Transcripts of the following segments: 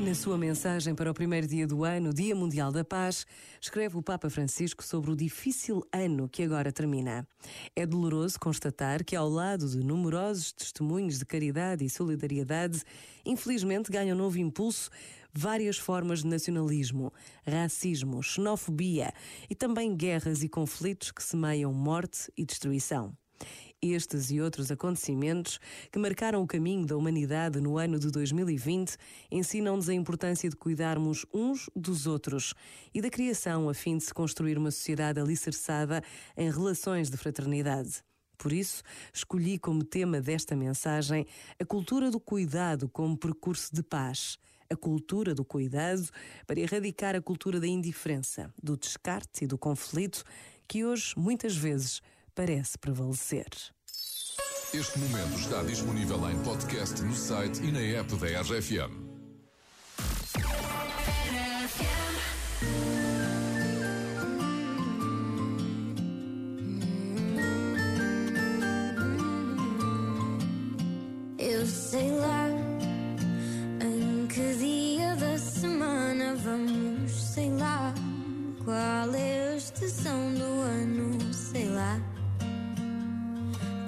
Na sua mensagem para o primeiro dia do ano, Dia Mundial da Paz, escreve o Papa Francisco sobre o difícil ano que agora termina. É doloroso constatar que, ao lado de numerosos testemunhos de caridade e solidariedade, infelizmente ganham novo impulso várias formas de nacionalismo, racismo, xenofobia e também guerras e conflitos que semeiam morte e destruição. Estes e outros acontecimentos que marcaram o caminho da humanidade no ano de 2020 ensinam-nos a importância de cuidarmos uns dos outros e da criação a fim de se construir uma sociedade alicerçada em relações de fraternidade. Por isso, escolhi como tema desta mensagem a cultura do cuidado como percurso de paz. A cultura do cuidado para erradicar a cultura da indiferença, do descarte e do conflito que hoje, muitas vezes, parece prevalecer. Este momento está disponível em podcast no site e na app da RFM. Eu sei lá em que dia da semana vamos, sei lá qual é a estação do ano, sei lá.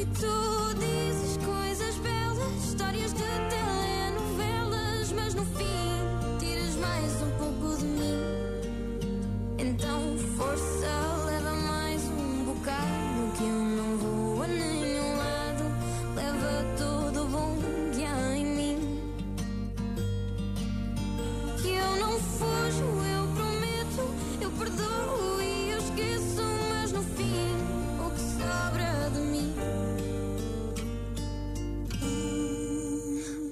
E tu dizes coisas belas, histórias de telenovelas, mas no fim tiras mais um pouco de mim.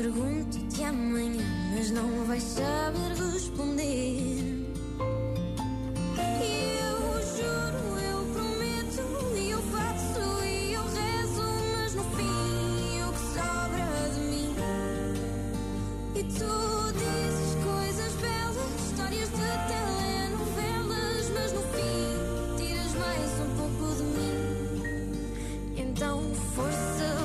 Pergunto-te amanhã, mas não vais saber responder. Eu juro, eu prometo, e eu faço, e eu rezo, mas no fim o que sobra de mim. E tu dizes coisas belas, histórias de telenovelas, mas no fim tiras mais um pouco de mim. Então força,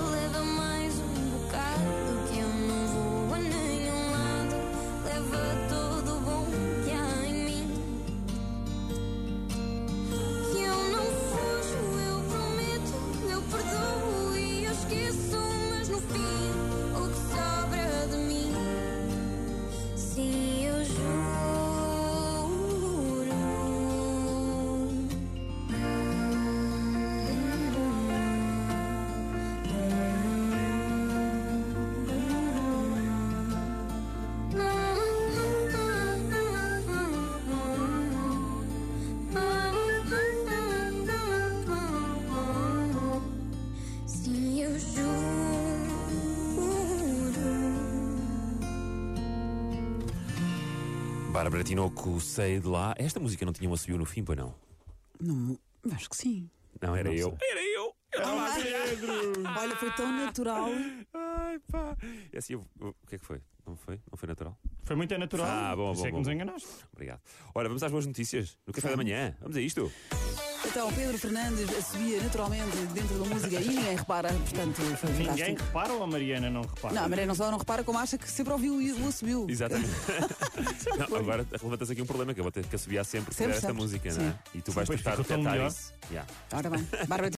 Bárbara Tinoco, sei de lá. Esta música não tinha um assobio no fim, pois não? Não, acho que sim. Não, era Não eu. sei. Era eu! Eu estava a Pedro! Olha, foi tão natural. Ai, pá! E assim, eu- eu- o que é que foi? Não foi? Não foi natural? Foi muito natural. Ah, bom, bom, é que bom, nos bom. enganaste. Obrigado. Ora, vamos às boas notícias. No café da manhã. Vamos a isto. Então, Pedro Fernandes subia naturalmente dentro da música e ninguém repara, portanto, foi Ninguém fantástico. repara ou a Mariana não repara? Não, a Maria não só não repara, como acha que sempre ouviu o subiu. Exatamente. Não, agora levantas aqui um problema que eu vou ter que assobiar sempre, Sempre, esta música, não é? Sim. E tu vais tentar detectar isso. Yeah. Ora bem, Bárbara